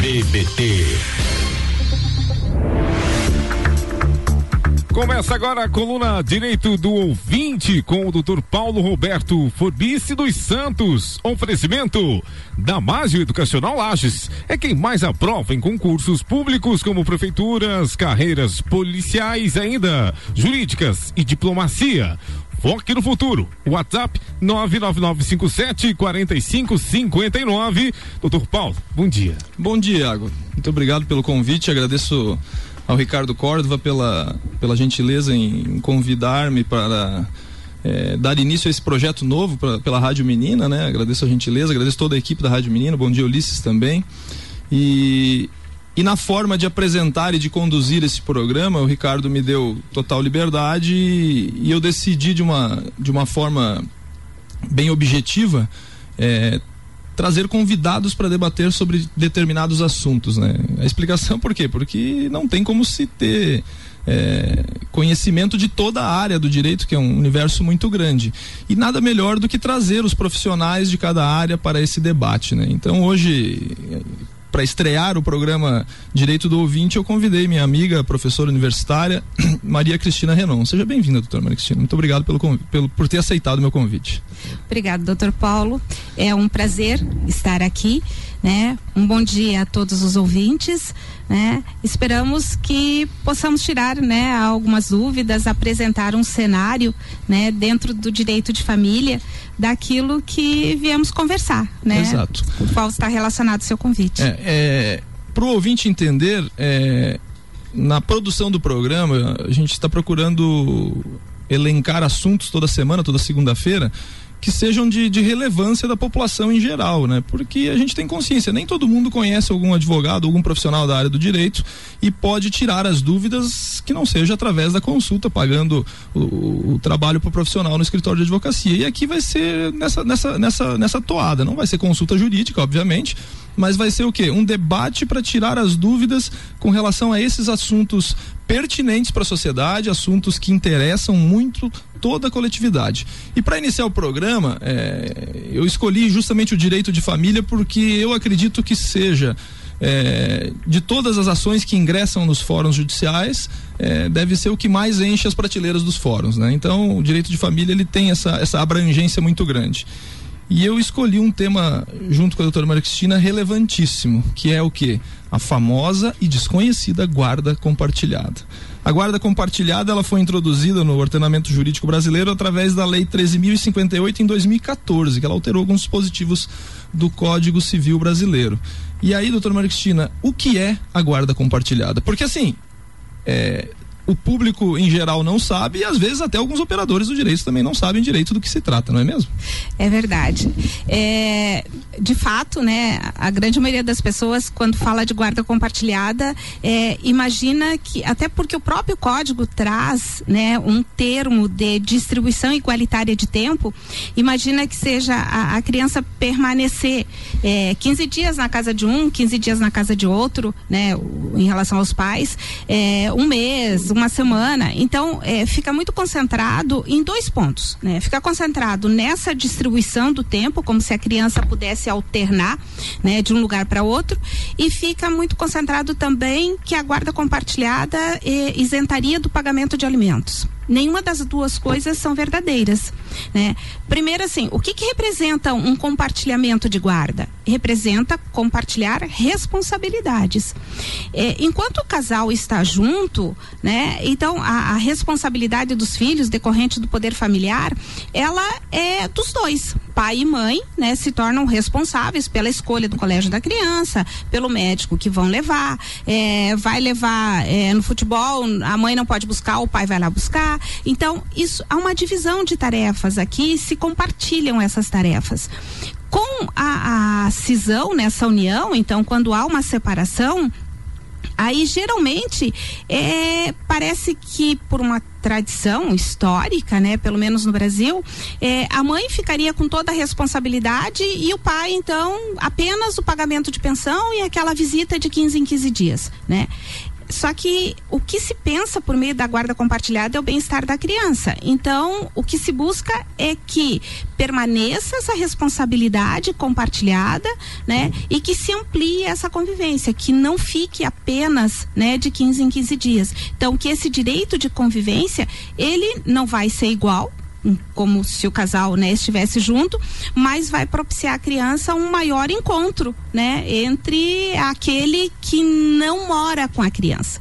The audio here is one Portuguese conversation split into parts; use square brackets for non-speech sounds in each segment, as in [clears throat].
BBT. Começa agora a coluna Direito do Ouvinte com o Dr. Paulo Roberto Forbice dos Santos. Oferecimento da Mágio Educacional Lages. É quem mais aprova em concursos públicos como prefeituras, carreiras policiais, ainda jurídicas e diplomacia. Foque no futuro. WhatsApp 99957 4559. Doutor Paulo, bom dia. Bom dia, Iago. Muito obrigado pelo convite. Agradeço ao Ricardo Córdova pela, pela gentileza em convidar-me para é, dar início a esse projeto novo pra, pela Rádio Menina, né? Agradeço a gentileza, agradeço toda a equipe da Rádio Menina, bom dia Ulisses também. E, e na forma de apresentar e de conduzir esse programa, o Ricardo me deu total liberdade e, e eu decidi de uma, de uma forma bem objetiva é, trazer convidados para debater sobre determinados assuntos, né? A explicação por quê? Porque não tem como se ter é, conhecimento de toda a área do direito, que é um universo muito grande. E nada melhor do que trazer os profissionais de cada área para esse debate, né? Então hoje para estrear o programa Direito do Ouvinte, eu convidei minha amiga, professora universitária, [clears throat] Maria Cristina Renon. Seja bem-vinda, doutora Maria Cristina. Muito obrigado pelo, pelo, por ter aceitado o meu convite. Obrigado, doutor Paulo. É um prazer estar aqui. Né? Um bom dia a todos os ouvintes. Né? Esperamos que possamos tirar né, algumas dúvidas, apresentar um cenário né, dentro do direito de família daquilo que viemos conversar. Né? Exato. O qual está relacionado ao seu convite. É, é, Para o ouvinte entender, é, na produção do programa, a gente está procurando elencar assuntos toda semana, toda segunda-feira, que sejam de, de, relevância da população em geral, né? Porque a gente tem consciência, nem todo mundo conhece algum advogado, algum profissional da área do direito e pode tirar as dúvidas que não seja através da consulta, pagando o, o trabalho para o profissional no escritório de advocacia. E aqui vai ser nessa, nessa, nessa, nessa toada, não vai ser consulta jurídica, obviamente, mas vai ser o quê? Um debate para tirar as dúvidas com relação a esses assuntos pertinentes para a sociedade, assuntos que interessam muito toda a coletividade. E para iniciar o programa, é, eu escolhi justamente o direito de família porque eu acredito que seja é, de todas as ações que ingressam nos fóruns judiciais, é, deve ser o que mais enche as prateleiras dos fóruns, né? Então, o direito de família ele tem essa, essa abrangência muito grande. E eu escolhi um tema, junto com a doutora Maria Cristina, relevantíssimo, que é o que? A famosa e desconhecida guarda compartilhada. A guarda compartilhada ela foi introduzida no ordenamento jurídico brasileiro através da Lei 13.058 em 2014, que ela alterou alguns dispositivos do Código Civil brasileiro. E aí, doutora Maria Cristina, o que é a guarda compartilhada? Porque assim, é, o público em geral não sabe e às vezes até alguns operadores do direito também não sabem direito do que se trata, não é mesmo? É verdade. É, de fato, né, a grande maioria das pessoas quando fala de guarda compartilhada é, imagina que até porque o próprio código traz, né, um termo de distribuição igualitária de tempo, imagina que seja a, a criança permanecer é, 15 dias na casa de um, 15 dias na casa de outro, né, em relação aos pais, é, um mês, uma semana. Então, é, fica muito concentrado em dois pontos, né? Fica concentrado nessa distribuição do tempo, como se a criança pudesse alternar, né, de um lugar para outro, e fica muito concentrado também que a guarda compartilhada é, isentaria do pagamento de alimentos nenhuma das duas coisas são verdadeiras, né? Primeiro assim, o que que representa um compartilhamento de guarda? Representa compartilhar responsabilidades. É, enquanto o casal está junto, né? Então a, a responsabilidade dos filhos decorrente do poder familiar, ela é dos dois, pai e mãe, né? Se tornam responsáveis pela escolha do colégio da criança, pelo médico que vão levar, é, vai levar é, no futebol, a mãe não pode buscar, o pai vai lá buscar, então, isso há uma divisão de tarefas aqui, se compartilham essas tarefas. Com a, a cisão nessa união, então, quando há uma separação, aí geralmente é, parece que por uma tradição histórica, né, pelo menos no Brasil, é, a mãe ficaria com toda a responsabilidade e o pai então apenas o pagamento de pensão e aquela visita de 15 em 15 dias, né? Só que o que se pensa por meio da guarda compartilhada é o bem-estar da criança. Então, o que se busca é que permaneça essa responsabilidade compartilhada, né? E que se amplie essa convivência, que não fique apenas, né, de 15 em 15 dias. Então, que esse direito de convivência, ele não vai ser igual, como se o casal né, estivesse junto, mas vai propiciar à criança um maior encontro né, entre aquele que não mora com a criança.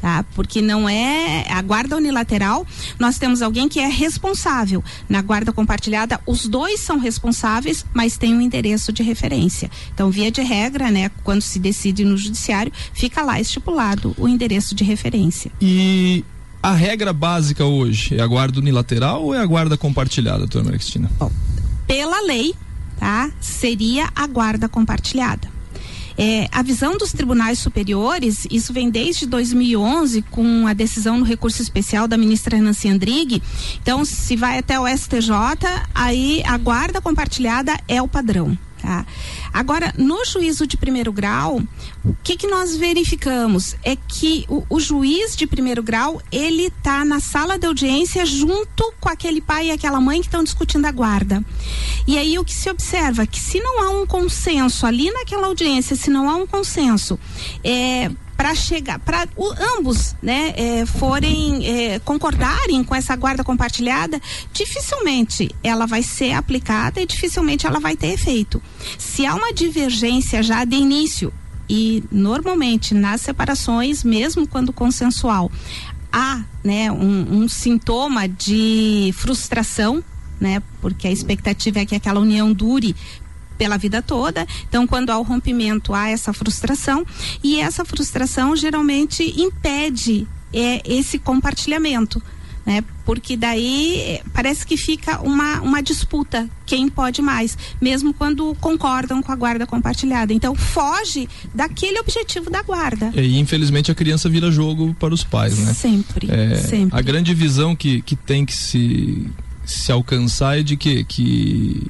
Tá? Porque não é a guarda unilateral, nós temos alguém que é responsável. Na guarda compartilhada, os dois são responsáveis, mas tem um endereço de referência. Então, via de regra, né, quando se decide no judiciário, fica lá estipulado o endereço de referência. E a regra básica hoje é a guarda unilateral ou é a guarda compartilhada, doutora Maria Cristina? Bom, pela lei, tá? Seria a guarda compartilhada. É, a visão dos tribunais superiores, isso vem desde 2011 com a decisão no recurso especial da ministra Nancy Andrighi. Então, se vai até o STJ, aí a guarda compartilhada é o padrão. Tá? Agora, no juízo de primeiro grau, o que, que nós verificamos é que o, o juiz de primeiro grau ele está na sala de audiência junto com aquele pai e aquela mãe que estão discutindo a guarda. E aí o que se observa que se não há um consenso ali naquela audiência, se não há um consenso, é, para chegar, para ambos, né, é, forem é, concordarem com essa guarda compartilhada, dificilmente ela vai ser aplicada e dificilmente ela vai ter efeito. Se há uma divergência já de início e normalmente nas separações, mesmo quando consensual, há, né, um, um sintoma de frustração né? Porque a expectativa é que aquela união dure pela vida toda. Então, quando há o rompimento, há essa frustração e essa frustração geralmente impede é, esse compartilhamento. Né? Porque daí é, parece que fica uma, uma disputa, quem pode mais, mesmo quando concordam com a guarda compartilhada. Então foge daquele objetivo da guarda. E infelizmente a criança vira jogo para os pais, né? Sempre, é, sempre. A grande visão que, que tem que se, se alcançar é de que, que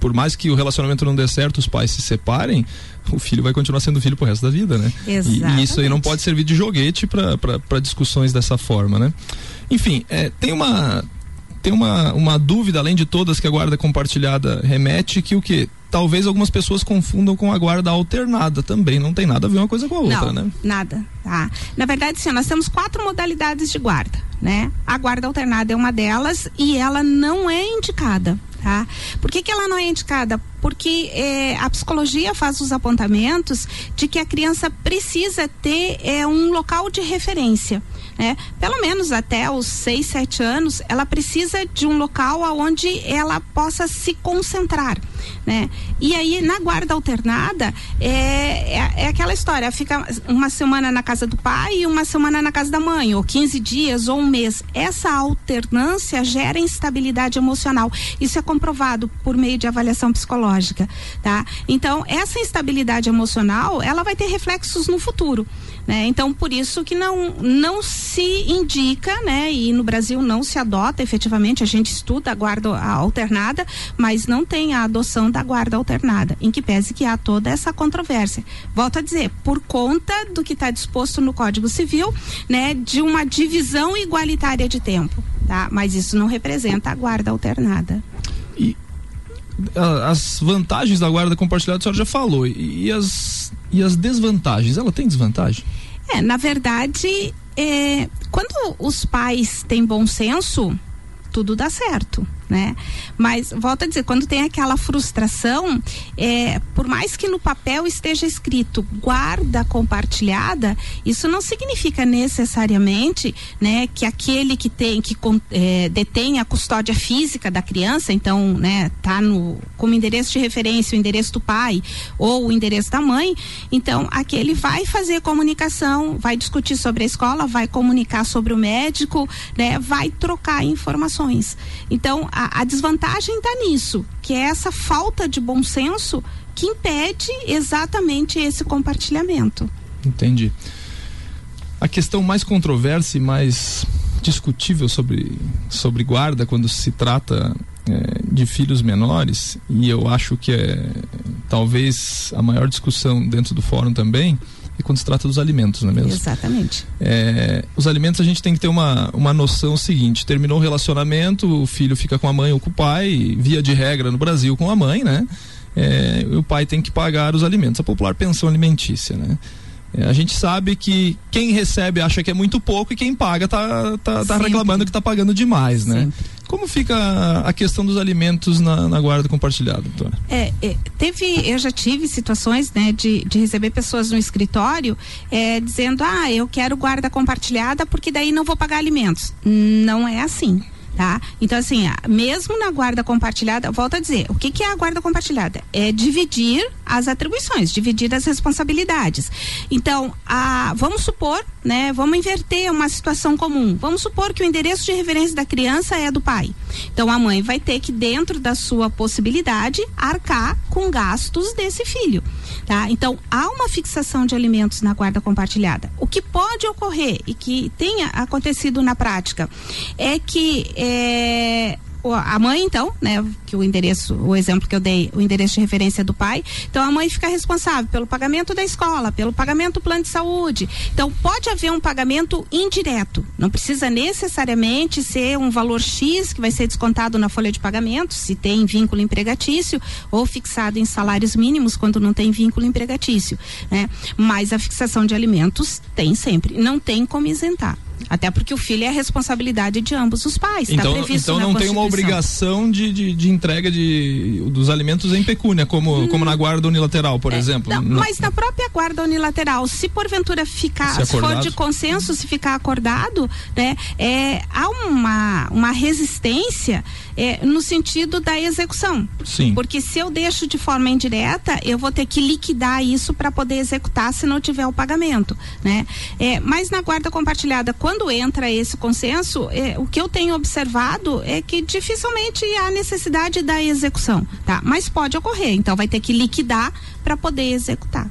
por mais que o relacionamento não dê certo, os pais se separem, o filho vai continuar sendo filho pro resto da vida, né? Exatamente. E, isso aí não pode servir de joguete para discussões dessa forma, né? Enfim, é, tem uma tem uma, uma dúvida, além de todas que a guarda compartilhada remete, que o que? Talvez algumas pessoas confundam com a guarda alternada também. Não tem nada a ver uma coisa com a outra, não, né? Nada. Tá. Na verdade, sim, nós temos quatro modalidades de guarda, né? A guarda alternada é uma delas e ela não é indicada tá? Por que, que ela não é indicada? Porque é, a psicologia faz os apontamentos de que a criança precisa ter é, um local de referência. Né? Pelo menos até os 6, 7 anos, ela precisa de um local onde ela possa se concentrar. Né? E aí, na guarda alternada, é, é, é, aquela história: fica uma semana na casa do pai e uma semana na casa da mãe, ou 15 dias ou um mês. Essa alternância gera instabilidade emocional. Isso é comprovado por meio de avaliação psicológica. Tá? Então, essa instabilidade emocional ela vai ter reflexos no futuro. Né? Então, por isso que não, não se indica, né? E no Brasil não se adota efetivamente, a gente estuda a guarda alternada, mas não tem a adoção da guarda alternada, em que pese que há toda essa controvérsia. Volto a dizer, por conta do que está disposto no Código Civil, né? De uma divisão igualitária de tempo, tá? Mas isso não representa a guarda alternada. E as vantagens da guarda compartilhada a senhora já falou. E as, e as desvantagens? Ela tem desvantagem? É, na verdade, é, quando os pais têm bom senso, tudo dá certo né? Mas volto a dizer, quando tem aquela frustração, é, por mais que no papel esteja escrito guarda compartilhada, isso não significa necessariamente, né, que aquele que tem que é, detém a custódia física da criança, então, né, tá no como endereço de referência o endereço do pai ou o endereço da mãe, então aquele vai fazer comunicação, vai discutir sobre a escola, vai comunicar sobre o médico, né, vai trocar informações. Então a, a desvantagem está nisso, que é essa falta de bom senso que impede exatamente esse compartilhamento. Entendi. A questão mais controversa e mais discutível sobre, sobre guarda quando se trata é, de filhos menores, e eu acho que é talvez a maior discussão dentro do fórum também, e quando se trata dos alimentos, não é mesmo? Exatamente. É, os alimentos a gente tem que ter uma, uma noção seguinte: terminou o relacionamento, o filho fica com a mãe ou com o pai, via de regra no Brasil com a mãe, né? É, o pai tem que pagar os alimentos, a popular pensão alimentícia, né? É, a gente sabe que quem recebe acha que é muito pouco e quem paga tá, tá, tá reclamando que tá pagando demais, né? Sempre. Como fica a questão dos alimentos na, na guarda compartilhada, doutora? É, é, teve, eu já tive situações, né, de, de receber pessoas no escritório é, dizendo, ah, eu quero guarda compartilhada porque daí não vou pagar alimentos. Não é assim tá? Então, assim, mesmo na guarda compartilhada, volto a dizer, o que, que é a guarda compartilhada? É dividir as atribuições, dividir as responsabilidades. Então, a, vamos supor, né, vamos inverter uma situação comum. Vamos supor que o endereço de referência da criança é do pai. Então, a mãe vai ter que, dentro da sua possibilidade, arcar com gastos desse filho. Tá? Então, há uma fixação de alimentos na guarda compartilhada. O que pode ocorrer e que tenha acontecido na prática é que é, a mãe, então, né, que o endereço, o exemplo que eu dei, o endereço de referência do pai, então a mãe fica responsável pelo pagamento da escola, pelo pagamento do plano de saúde. Então pode haver um pagamento indireto, não precisa necessariamente ser um valor X que vai ser descontado na folha de pagamento, se tem vínculo empregatício, ou fixado em salários mínimos quando não tem vínculo empregatício, né? Mas a fixação de alimentos tem sempre, não tem como isentar. Até porque o filho é a responsabilidade de ambos os pais. Então, tá então não tem uma obrigação de, de, de, entrega de, dos alimentos em pecúnia, como, hum, como na guarda unilateral, por é, exemplo. Não, mas na própria guarda unilateral, se porventura ficar, se, se for de consenso, se ficar acordado, né, é, há uma, uma resistência é, no sentido da execução. Sim. Porque se eu deixo de forma indireta, eu vou ter que liquidar isso para poder executar se não tiver o pagamento, né? É, mas na guarda compartilhada, quando entra esse consenso, é, o que eu tenho observado é que dificilmente há necessidade da execução, tá? Mas pode ocorrer, então vai ter que liquidar para poder executar.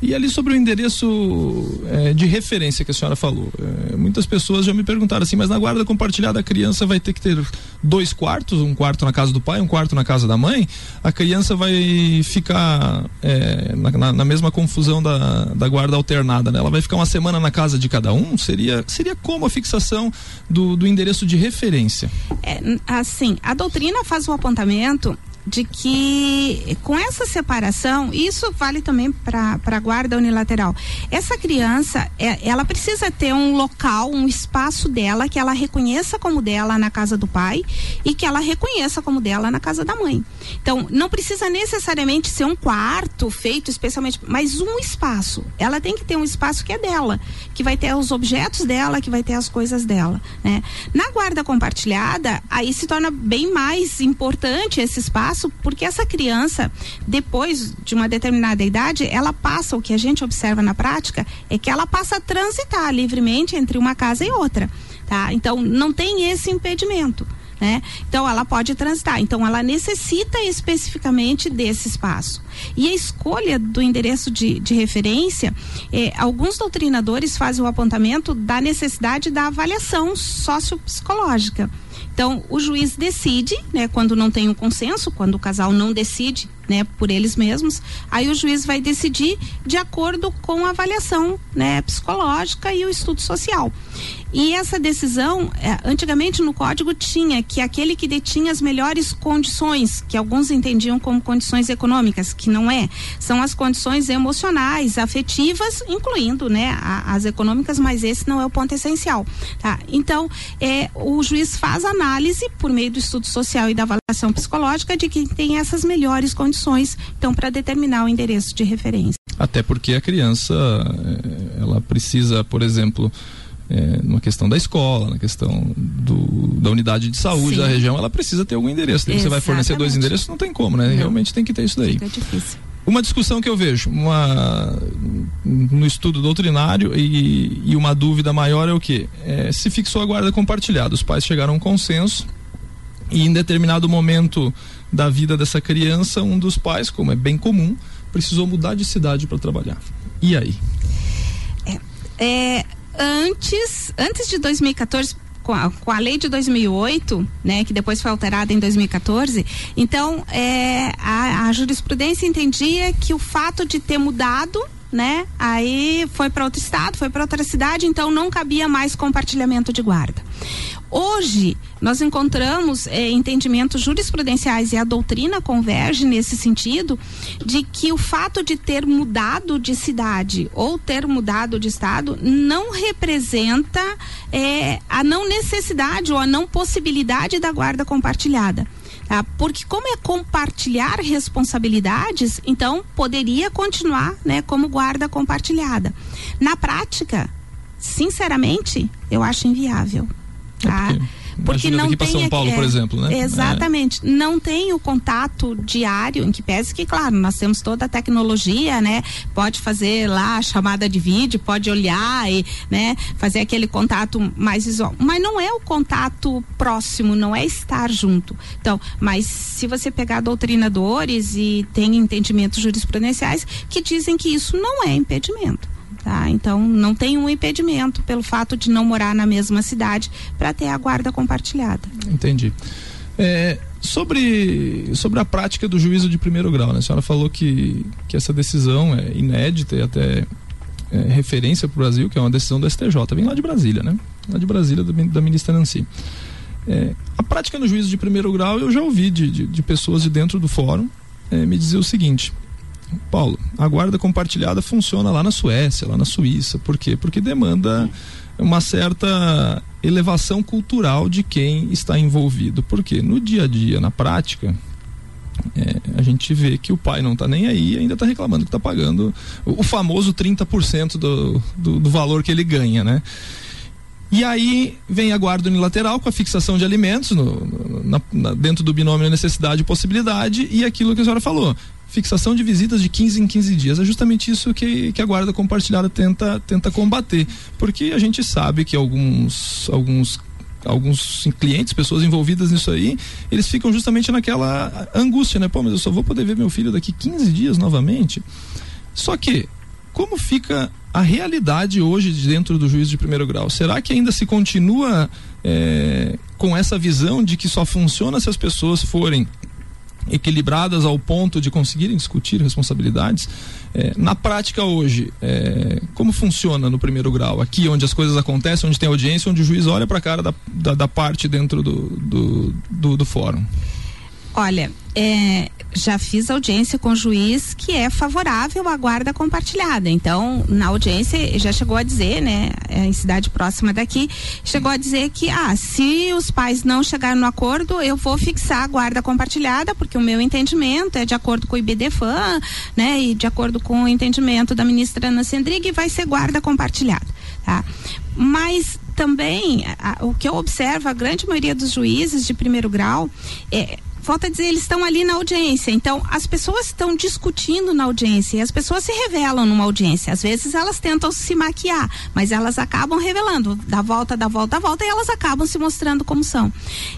E ali sobre o endereço é, de referência que a senhora falou, é, muitas pessoas já me perguntaram assim, mas na guarda compartilhada a criança vai ter que ter dois quartos, um quarto na casa do pai, um quarto na casa da mãe, a criança vai ficar é, na, na, mesma confusão da, da guarda alternada, né? Ela vai ficar uma semana na casa de cada um? Seria, seria como a fixação do, do endereço de referência? É, assim, a doutrina faz o apontamento de que com essa separação, isso vale também para a guarda unilateral. Essa criança, é, ela precisa ter um local, um espaço dela que ela reconheça como dela na casa do pai e que ela reconheça como dela na casa da mãe. Então, não precisa necessariamente ser um quarto feito especialmente, mas um espaço. Ela tem que ter um espaço que é dela, que vai ter os objetos dela, que vai ter as coisas dela, né? Na guarda compartilhada, aí se torna bem mais importante esse espaço espaço, porque essa criança, depois de uma determinada idade, ela passa, o que a gente observa na prática, é que ela passa a transitar livremente entre uma casa e outra. Tá? Então, não tem esse impedimento. Né? Então ela pode transitar. Então ela necessita especificamente desse espaço. E a escolha do endereço de, de referência, eh, alguns doutrinadores fazem o apontamento da necessidade da avaliação sociopsicológica. Então, o juiz decide, né, quando não tem um consenso, quando o casal não decide, né, por eles mesmos, aí o juiz vai decidir de acordo com a avaliação, né, psicológica e o estudo social. E essa decisão, é, antigamente no código tinha que aquele que detinha as melhores condições, que alguns entendiam como condições econômicas, que não é, são as condições emocionais, afetivas, incluindo, né, as econômicas, mas esse não é o ponto essencial, tá? Então, é, o juiz faz análise por meio do estudo social e da avaliação psicológica de quem tem essas melhores condições, então, para determinar o endereço de referência. Até porque a criança, é, ela precisa, por exemplo, é, numa questão da escola, na questão do, da unidade de saúde Sim. da região, ela precisa ter algum endereço. Você vai fornecer dois endereços, não tem como, né? Não. Realmente tem que ter isso daí. Fica difícil. Uma discussão que eu vejo uma, no estudo doutrinário e, e uma dúvida maior é o que? É, se fixou a guarda compartilhada, os pais chegaram a um consenso e em determinado momento da vida dessa criança, um dos pais, como é bem comum, precisou mudar de cidade para trabalhar. E aí? É, é, antes, antes de 2014, com a, com a, lei de 2008, né, que depois foi alterada em 2014, então é, a, a, jurisprudência entendia que o fato de ter mudado né? Aí foi para outro estado, foi para outra cidade, então não cabia mais compartilhamento de guarda. Hoje, nós encontramos eh, entendimentos jurisprudenciais e a doutrina converge nesse sentido de que o fato de ter mudado de cidade ou ter mudado de estado não representa eh, a não necessidade ou a não possibilidade da guarda compartilhada. Tá? Porque como é compartilhar responsabilidades, então poderia continuar né, como guarda compartilhada. Na prática, sinceramente, eu acho inviável. Tá? É porque não tem São Paulo, é, por exemplo, né? Exatamente. É. Não tem o contato diário, em que pese que, claro, nós temos toda a tecnologia, né? Pode fazer lá a chamada de vídeo, pode olhar e, né, fazer aquele contato mais visual. Mas não é o contato próximo, não é estar junto. Então, mas se você pegar doutrinadores e tem entendimentos jurisprudenciais que dizem que isso não é impedimento. Tá? Então, não tem um impedimento pelo fato de não morar na mesma cidade para ter a guarda compartilhada. Entendi. É, sobre, sobre a prática do juízo de primeiro grau, né? a senhora falou que, que essa decisão é inédita e até é, referência para o Brasil, que é uma decisão do STJ, vem lá de Brasília, né? Lá de Brasília, da, da ministra Nancy. É, a prática no juízo de primeiro grau eu já ouvi de, de, de pessoas de dentro do fórum é, me dizer o seguinte: Paulo, a guarda compartilhada funciona lá na Suécia, lá na Suíça. Por quê? Porque demanda uma certa elevação cultural de quem está envolvido. Porque no dia a dia, na prática, é, a gente vê que o pai não está nem aí e ainda está reclamando que está pagando o, o, famoso 30% do, do, do valor que ele ganha, né? E aí vem a guarda unilateral com a fixação de alimentos no, na, dentro do binômio necessidade e possibilidade e aquilo que a senhora falou fixação de visitas de 15 em 15 dias. É justamente isso que, que a guarda compartilhada tenta, tenta combater. Porque a gente sabe que alguns, alguns alguns clientes, pessoas envolvidas nisso aí, eles ficam justamente naquela angústia, né? Pô, mas eu só vou poder ver meu filho daqui 15 dias novamente. Só que, como fica a realidade hoje dentro do juízo de primeiro grau? Será que ainda se continua é, com essa visão de que só funciona se as pessoas forem equilibradas ao ponto de conseguirem discutir responsabilidades. É, na prática hoje, é, como funciona no primeiro grau? Aqui onde as coisas acontecem, onde tem audiência, onde o juiz olha para a cara da, da, da, parte dentro do, do, do, do fórum. Olha, é, já fiz audiência com o juiz que é favorável à guarda compartilhada. Então, na audiência, já chegou a dizer, né, é, em cidade próxima daqui, chegou a dizer que, ah, se os pais não chegarem no acordo, eu vou fixar a guarda compartilhada, porque o meu entendimento é de acordo com o IBDFAN, né, e de acordo com o entendimento da ministra Ana Sendrig, vai ser guarda compartilhada, tá? Mas também, a, o que eu observo, a grande maioria dos juízes de primeiro grau, é, volta a dizer, eles estão ali na audiência. Então, as pessoas estão discutindo na audiência e as pessoas se revelam numa audiência. Às vezes elas tentam se maquiar, mas elas acabam revelando, da volta, da volta, da volta, e elas acabam se mostrando como são.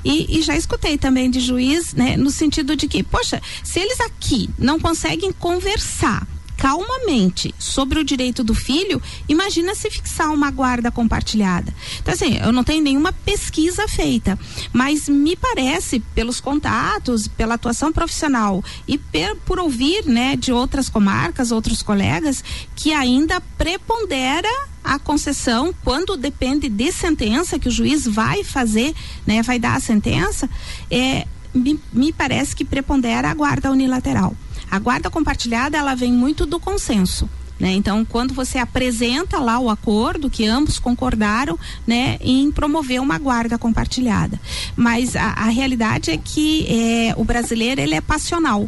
E, e já escutei também de juiz, né, no sentido de que, poxa, se eles aqui não conseguem conversar calmamente sobre o direito do filho, imagina se fixar uma guarda compartilhada. Então, assim, eu não tenho nenhuma pesquisa feita, mas me parece, pelos contatos, pela atuação profissional e per, por ouvir, né, de outras comarcas, outros colegas, que ainda prepondera a concessão quando depende de sentença que o juiz vai fazer, né, vai dar a sentença, é, me, me parece que prepondera a guarda unilateral. A guarda compartilhada, ela vem muito do consenso. Né? Então, quando você apresenta lá o acordo que ambos concordaram, né, em promover uma guarda compartilhada, mas a, a realidade é que é, o brasileiro ele é passional.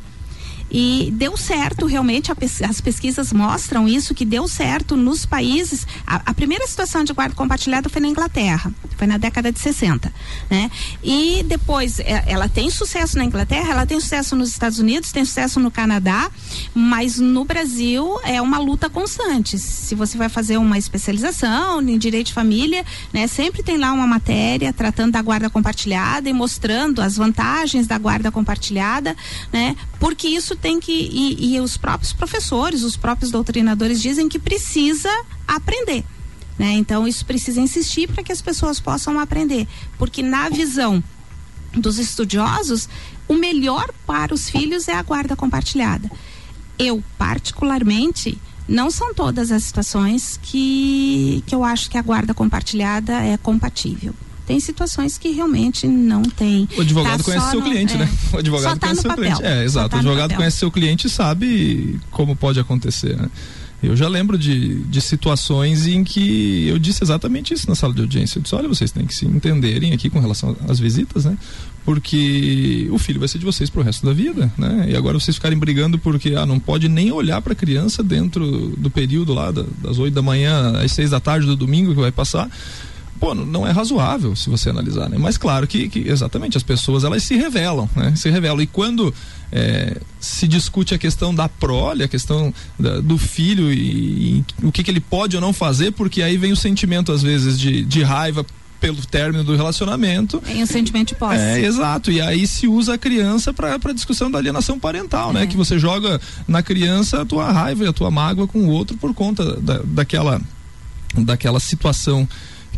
E deu certo, realmente, pes as pesquisas mostram isso, que deu certo nos países. A, a, primeira situação de guarda compartilhada foi na Inglaterra, foi na década de 60. Né? E depois, é, ela tem sucesso na Inglaterra, ela tem sucesso nos Estados Unidos, tem sucesso no Canadá, mas no Brasil é uma luta constante. Se você vai fazer uma especialização em direito de família, né, sempre tem lá uma matéria tratando da guarda compartilhada e mostrando as vantagens da guarda compartilhada, né? Porque isso tem que e, e os próprios professores, os próprios doutrinadores dizem que precisa aprender. Né? Então isso precisa insistir para que as pessoas possam aprender, porque na visão dos estudiosos, o melhor para os filhos é a guarda compartilhada. Eu particularmente não são todas as situações que, que eu acho que a guarda compartilhada é compatível. Tem situações que realmente não tem. O advogado tá conhece seu no, cliente, né? é, né? O advogado tá conhece seu papel, cliente. É, exato. Tá o advogado conhece seu cliente e sabe como pode acontecer. Né? Eu já lembro de, de situações em que eu disse exatamente isso na sala de audiência. Eu disse, olha, vocês têm que se entenderem aqui com relação às visitas, né? Porque o filho vai ser de vocês pro resto da vida, né? E agora vocês ficarem brigando porque ah, não pode nem olhar para a criança dentro do período lá das 8 da manhã às 6 da tarde do domingo que vai passar pô, não é razoável se você analisar, né? Mas claro que, que exatamente as pessoas elas se revelam, né? Se revelam e quando é, se discute a questão da prole, a questão da, do filho e, e, o que, que ele pode ou não fazer, porque aí vem o sentimento às vezes de, de raiva pelo término do relacionamento. Tem o sentimento de posse. É, exato. E aí se usa a criança para discussão da alienação parental, né? é. né? Que você joga na criança a tua raiva e a tua mágoa com o outro por conta da, daquela, daquela situação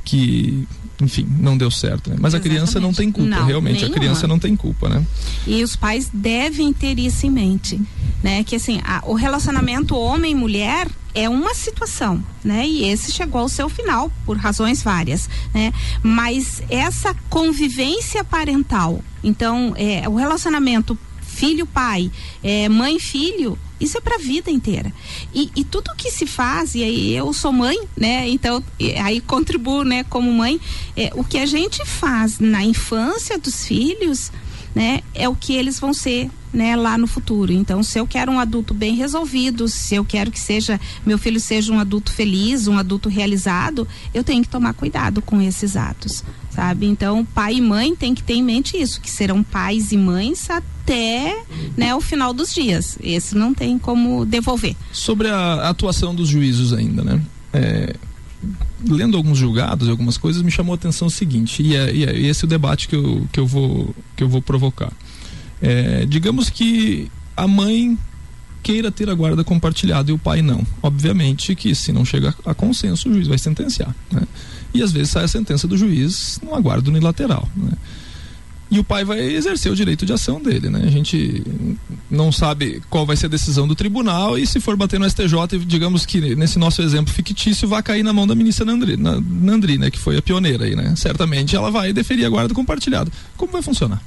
que enfim, não deu certo, né? Mas Exatamente. a criança não tem culpa, não, realmente, nenhuma. a criança não tem culpa, né? E os pais devem ter isso em mente, né? Que assim, a, o relacionamento homem-mulher é uma situação, né? E esse chegou ao seu final por razões várias, né? Mas essa convivência parental, então, é, o relacionamento filho-pai, é, mãe-filho, isso é para a vida inteira. E, e, tudo que se faz, e aí eu sou mãe, né? Então, aí contribuo, né, como mãe. É, o que a gente faz na infância dos filhos, né, é o que eles vão ser né, lá no futuro. Então, se eu quero um adulto bem resolvido, se eu quero que seja meu filho seja um adulto feliz, um adulto realizado, eu tenho que tomar cuidado com esses atos, sabe? Então, pai e mãe tem que ter em mente isso, que serão pais e mães até né, o final dos dias. Esse não tem como devolver. Sobre a atuação dos juízos ainda, né? É, lendo alguns julgados, algumas coisas, me chamou a atenção o seguinte, e, é, e é esse é o debate que eu, que eu, vou, que eu vou provocar. É, digamos que a mãe queira ter a guarda compartilhada e o pai não. Obviamente que se não chega a consenso, o juiz vai sentenciar. Né? E às vezes sai a sentença do juiz numa guarda unilateral. Né? E o pai vai exercer o direito de ação dele, né? A gente não sabe qual vai ser a decisão do tribunal e se for bater no STJ, digamos que nesse nosso exemplo fictício vai cair na mão da ministra Nandri, Nandri né? Que foi a pioneira aí, né? Certamente ela vai deferir a guarda compartilhada. Como vai funcionar?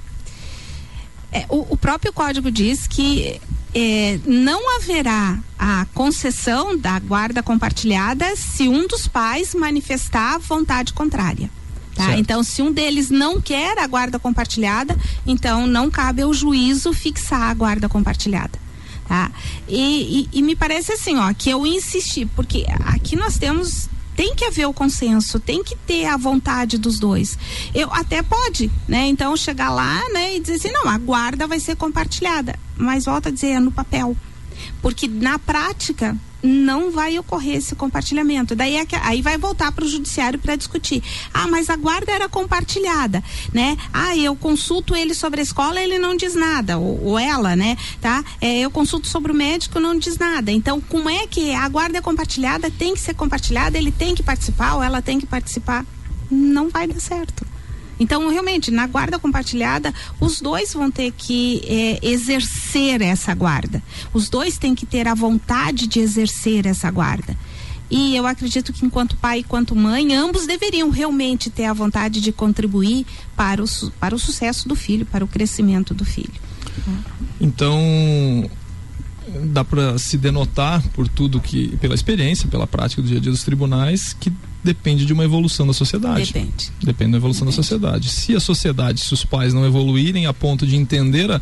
É, o, o, próprio código diz que é, não haverá a concessão da guarda compartilhada se um dos pais manifestar vontade contrária. Tá? Então, se um deles não quer a guarda compartilhada, então não cabe ao juízo fixar a guarda compartilhada. Tá? E, e, e me parece assim, ó, que eu insisti, porque aqui nós temos tem que haver o consenso, tem que ter a vontade dos dois. Eu até pode, né? Então chegar lá, né, e dizer assim, não, a guarda vai ser compartilhada, mas volta a dizer é no papel. Porque na prática não vai ocorrer esse compartilhamento. Daí é que, aí vai voltar para o judiciário para discutir. Ah, mas a guarda era compartilhada, né? Ah, eu consulto ele sobre a escola, ele não diz nada, ou, ou ela, né? Tá? É, eu consulto sobre o médico, não diz nada. Então, como é que a guarda é compartilhada? Tem que ser compartilhada, ele tem que participar ou ela tem que participar? Não vai dar certo. Então, realmente, na guarda compartilhada, os dois vão ter que é, exercer essa guarda. Os dois têm que ter a vontade de exercer essa guarda. E eu acredito que enquanto pai e quanto mãe, ambos deveriam realmente ter a vontade de contribuir para o, para o sucesso do filho, para o crescimento do filho. Então, dá para se denotar por tudo que, pela experiência, pela prática do dia a dia dos tribunais, que depende de uma evolução da sociedade. Depende. Depende da evolução depende. da sociedade. Se a sociedade, se os pais não evoluírem a ponto de entender a,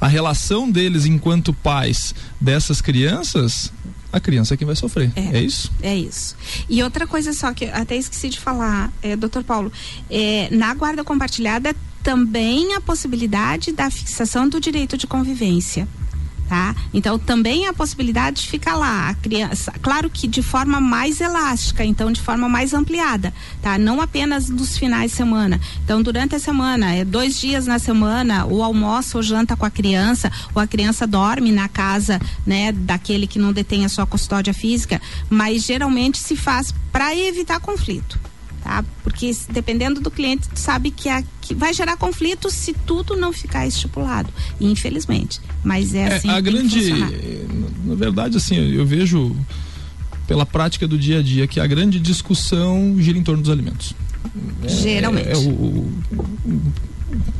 a relação deles enquanto pais dessas crianças, a criança é quem vai sofrer. É, é, isso? É isso. E outra coisa só que até esqueci de falar, é, doutor Paulo, é, na guarda compartilhada também a possibilidade da fixação do direito de convivência tá? Então também a possibilidade de ficar lá a criança, claro que de forma mais elástica, então de forma mais ampliada, tá? Não apenas dos finais de semana. Então durante a semana, é dois dias na semana, o almoço ou janta com a criança, ou a criança dorme na casa, né, daquele que não detém a sua custódia física, mas geralmente se faz para evitar conflito tá? Porque dependendo do cliente, sabe que, a, que vai gerar conflito se tudo não ficar estipulado, infelizmente. Mas é, é assim. a grande, na verdade, assim, eu vejo pela prática do dia a dia, que a grande discussão gira em torno dos alimentos. Geralmente. É, é o, o, o,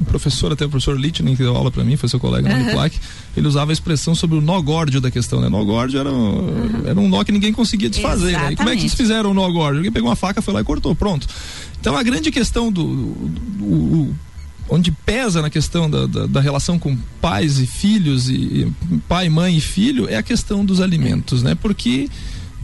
professor, até o professor Littner, que deu aula para mim, foi seu colega uhum. no Uniplac, ele usava a expressão sobre o nó górdio da questão, né? Nó górdio era, uhum. era um nó que ninguém conseguia desfazer, né? E como é que eles fizeram o nó górdio? Alguém pegou uma faca, foi lá e cortou, pronto. Então a grande questão do, do, do onde pesa na questão da, da, da, relação com pais e filhos e, e, pai, mãe e filho é a questão dos alimentos, né? Porque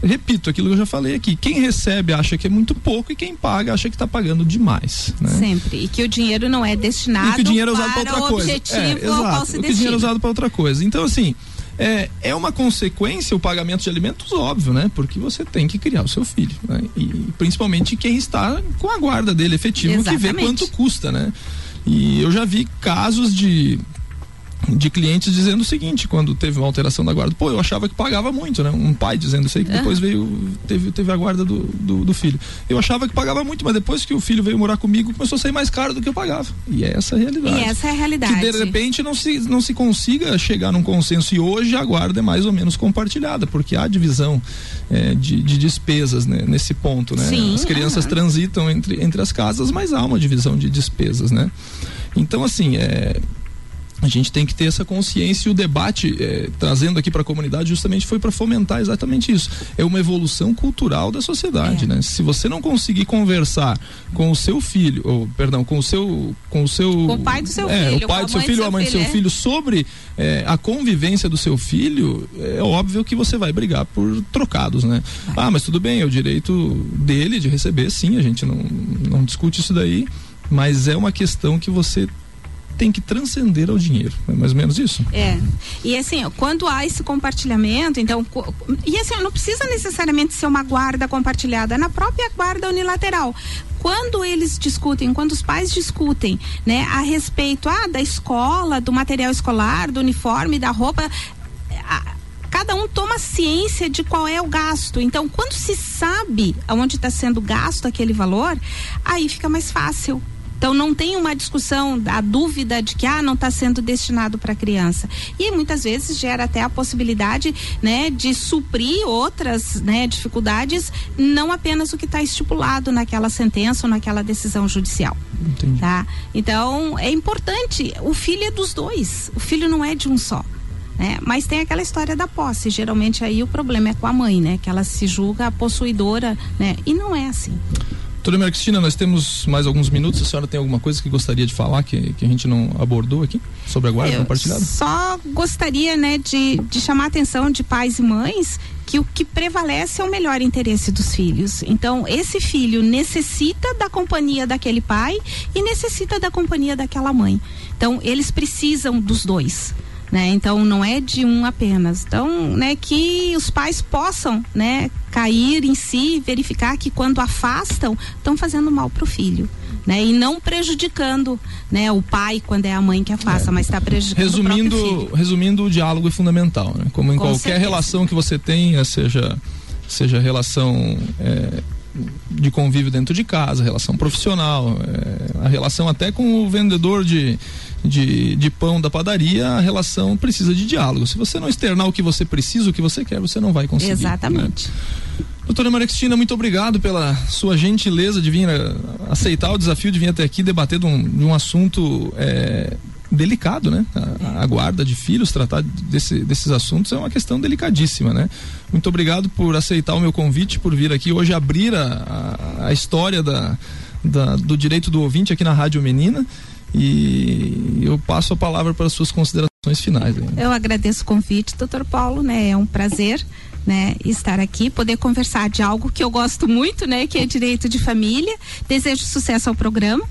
repito aquilo que eu já falei aqui, quem recebe acha que é muito pouco e quem paga acha que está pagando demais. Né? Sempre. E que o dinheiro não é destinado e que o dinheiro é usado para outra coisa. É, exato. O que o dinheiro é usado para outra coisa. Então, assim, é, é uma consequência o pagamento de alimentos, óbvio, né? Porque você tem que criar o seu filho. Né? E principalmente quem está com a guarda dele efetivo, Exatamente. que vê quanto custa, né? E eu já vi casos de de clientes dizendo o seguinte, quando teve uma alteração da guarda, pô, eu achava que pagava muito, né? Um pai dizendo isso aí, que uhum. depois veio, teve, teve a guarda do, do, do, filho. Eu achava que pagava muito, mas depois que o filho veio morar comigo, começou a sair mais caro do que eu pagava. E é essa a realidade. E essa é a realidade. Que de repente não se, não se consiga chegar num consenso. E hoje a guarda é mais ou menos compartilhada, porque há divisão é, de, de, despesas né? nesse ponto, né? Sim, as crianças transitam entre, entre as casas, mas há uma divisão de despesas, né? Então, assim, é, a gente tem que ter essa consciência e o debate é, trazendo aqui para a comunidade justamente foi para fomentar exatamente isso. É uma evolução cultural da sociedade, é. né? Se você não conseguir conversar com o seu filho, ou perdão, com o seu com o seu com o pai do seu é, filho, o pai do seu filho ou a mãe do seu é. filho sobre é, a convivência do seu filho, é óbvio que você vai brigar por trocados, né? Ah, mas tudo bem, é o direito dele de receber, sim, a gente não não discute isso daí, mas é uma questão que você tem que transcender ao dinheiro. É mais ou menos isso? É. E assim, quando há esse compartilhamento, então. E assim, não precisa necessariamente ser uma guarda compartilhada, na própria guarda unilateral. Quando eles discutem, quando os pais discutem, né, a respeito ah, da escola, do material escolar, do uniforme, da roupa. A, cada um toma ciência de qual é o gasto. Então, quando se sabe aonde está sendo gasto aquele valor, aí fica mais fácil então não tem uma discussão, a dúvida de que ah, não está sendo destinado para criança. E muitas vezes gera até a possibilidade né, de suprir outras né, dificuldades, não apenas o que está estipulado naquela sentença ou naquela decisão judicial. Entendi. Tá? Então é importante, o filho é dos dois, o filho não é de um só. Né? Mas tem aquela história da posse. Geralmente aí o problema é com a mãe, né? Que ela se julga a possuidora, né? E não é assim. Doutora Cristina, nós temos mais alguns minutos. A senhora tem alguma coisa que gostaria de falar que, que a gente não abordou aqui sobre a guarda Eu compartilhada? Só gostaria, né, de, de chamar a atenção de pais e mães que o que prevalece é o melhor interesse dos filhos. Então, esse filho necessita da companhia daquele pai e necessita da companhia daquela mãe. Então, eles precisam dos dois né? Então não é de um apenas. Então, né, que os pais possam, né, cair em si, verificar que quando afastam, estão fazendo mal para o filho. Né, e não prejudicando né, o pai quando é a mãe que afasta, é. mas está prejudicando resumindo, o filho. Resumindo, o diálogo é fundamental, né? como em Com qualquer certeza. relação que você tenha, seja, seja relação é, de convívio dentro de casa, relação profissional, é, a relação até com o vendedor de, de, de pão da padaria, a relação precisa de diálogo. Se você não externar o que você precisa, o que você quer, você não vai conseguir. Né? Exatamente. Né? Doutora Maria Cristina, muito obrigado pela sua gentileza de vir eh, aceitar o desafio de vir até aqui debater de um, de um assunto é, delicado, né? A, a, guarda de filhos, tratar desse, desses assuntos é uma questão delicadíssima, né? Muito obrigado por aceitar o meu convite, por vir aqui hoje abrir a, a, a história da, da, do direito do ouvinte aqui na Rádio Menina. E eu passo a palavra para as suas considerações finais. Eu agradeço o convite, doutor Paulo, né? É um prazer. Né, estar aqui, poder conversar de algo que eu gosto muito, né, que é direito de família. Desejo sucesso ao programa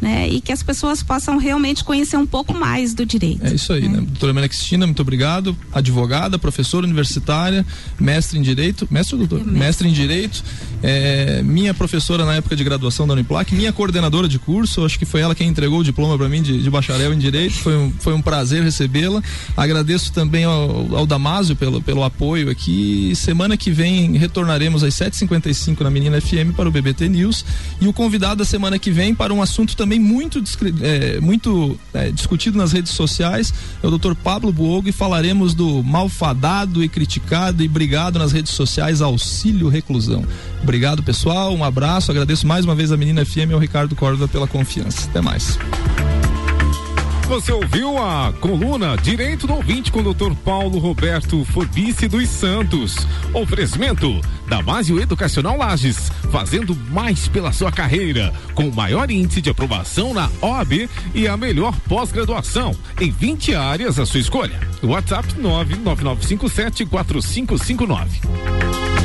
né? E que as pessoas possam realmente conhecer um pouco mais do direito. É isso aí, né? né? Doutora Maria Cristina, muito obrigado. Advogada, professora universitária, mestre em Direito. Mestre ou doutor? Mestre. mestre em Direito. É, minha professora na época de graduação da Uniplac, minha coordenadora de curso, acho que foi ela quem entregou o diploma para mim de, de, bacharel em Direito. Foi um, foi um prazer recebê-la. Agradeço também ao, ao Damásio pelo, pelo apoio aqui. Semana que vem retornaremos às 7h55 na Menina FM para o BBT News. E o convidado da semana que vem para um assunto também também muito, é, muito é, discutido nas redes sociais é o Dr. Pablo Buogo e falaremos do malfadado e criticado e brigado nas redes sociais auxílio reclusão. Obrigado, pessoal. Um abraço. Agradeço mais uma vez a Menina FM e ao Ricardo Córdoba pela confiança. Até mais. Você ouviu a coluna Direito do Ouvinte com o Dr. Paulo Roberto Forbice dos Santos. Oferecimento da Base Educacional Lages, fazendo mais pela sua carreira, com o maior índice de aprovação na OAB e a melhor pós-graduação em 20 áreas à sua escolha. WhatsApp 999574559.